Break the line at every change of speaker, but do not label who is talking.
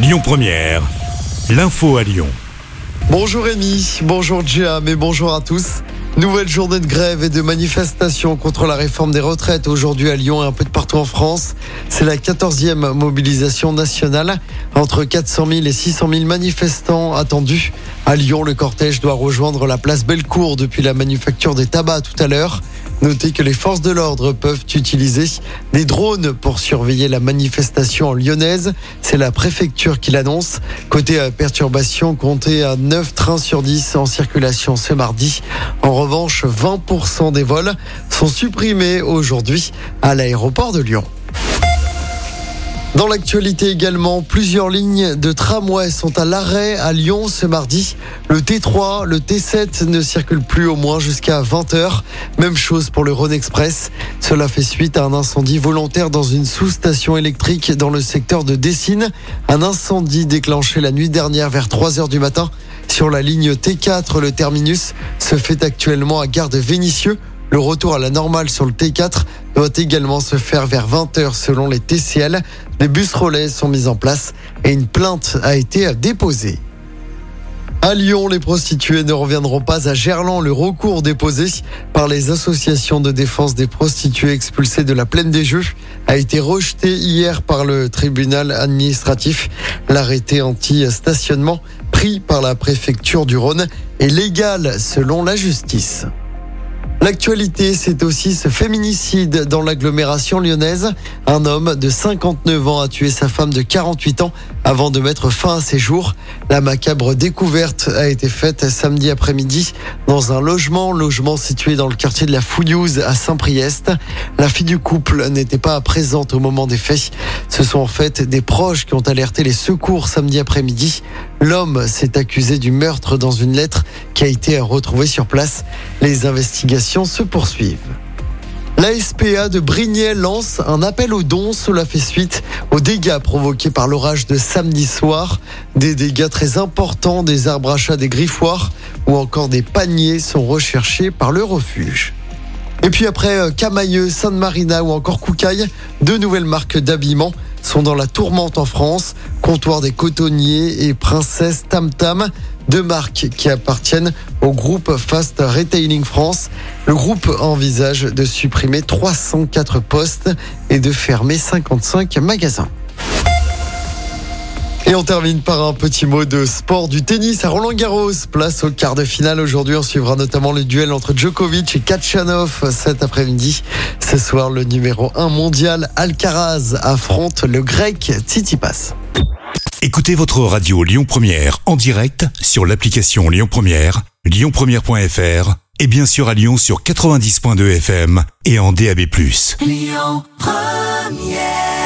Lyon Première, l'info à Lyon.
Bonjour Rémi, bonjour Jam et bonjour à tous. Nouvelle journée de grève et de manifestation contre la réforme des retraites aujourd'hui à Lyon et un peu de partout en France. C'est la 14e mobilisation nationale. Entre 400 000 et 600 000 manifestants attendus. À Lyon, le cortège doit rejoindre la place Bellecour depuis la manufacture des tabacs tout à l'heure. Notez que les forces de l'ordre peuvent utiliser des drones pour surveiller la manifestation lyonnaise. C'est la préfecture qui l'annonce. Côté euh, perturbation, comptez à 9 trains sur 10 en circulation ce mardi. En revanche, 20% des vols sont supprimés aujourd'hui à l'aéroport de Lyon. Dans l'actualité également, plusieurs lignes de tramway sont à l'arrêt à Lyon ce mardi. Le T3, le T7 ne circulent plus au moins jusqu'à 20h. Même chose pour le Rhône Express. Cela fait suite à un incendie volontaire dans une sous-station électrique dans le secteur de Dessine. Un incendie déclenché la nuit dernière vers 3h du matin. Sur la ligne T4, le terminus se fait actuellement à gare de Vénissieux. Le retour à la normale sur le T4 doit également se faire vers 20h selon les TCL. Les bus relais sont mis en place et une plainte a été déposée. À Lyon, les prostituées ne reviendront pas à Gerland. Le recours déposé par les associations de défense des prostituées expulsées de la plaine des Jeux a été rejeté hier par le tribunal administratif. L'arrêté anti-stationnement pris par la préfecture du Rhône est légal selon la justice. L'actualité, c'est aussi ce féminicide dans l'agglomération lyonnaise. Un homme de 59 ans a tué sa femme de 48 ans avant de mettre fin à ses jours. La macabre découverte a été faite samedi après-midi dans un logement, logement situé dans le quartier de la Fouillouse à Saint-Priest. La fille du couple n'était pas présente au moment des faits. Ce sont en fait des proches qui ont alerté les secours samedi après-midi. L'homme s'est accusé du meurtre dans une lettre qui a été retrouvée sur place. Les investigations se poursuivent. La SPA de Brignais lance un appel aux dons. Cela fait suite aux dégâts provoqués par l'orage de samedi soir. Des dégâts très importants, des arbres à chat, des griffoirs ou encore des paniers sont recherchés par le refuge. Et puis après euh, Camailleux, Sainte Marina ou encore Koukaï, deux nouvelles marques d'habillement sont dans la tourmente en France. Comptoir des cotonniers et Princesse Tam Tam, deux marques qui appartiennent au groupe Fast Retailing France. Le groupe envisage de supprimer 304 postes et de fermer 55 magasins. Et on termine par un petit mot de sport du tennis à Roland Garros. Place au quart de finale aujourd'hui. On suivra notamment le duel entre Djokovic et Kachanov cet après-midi. Ce soir, le numéro 1 mondial Alcaraz affronte le grec Tsitsipas.
Écoutez votre radio Lyon Première en direct sur l'application Lyon Première, lyonpremière.fr et bien sûr à Lyon sur 90.2 FM et en DAB+.
Lyon Première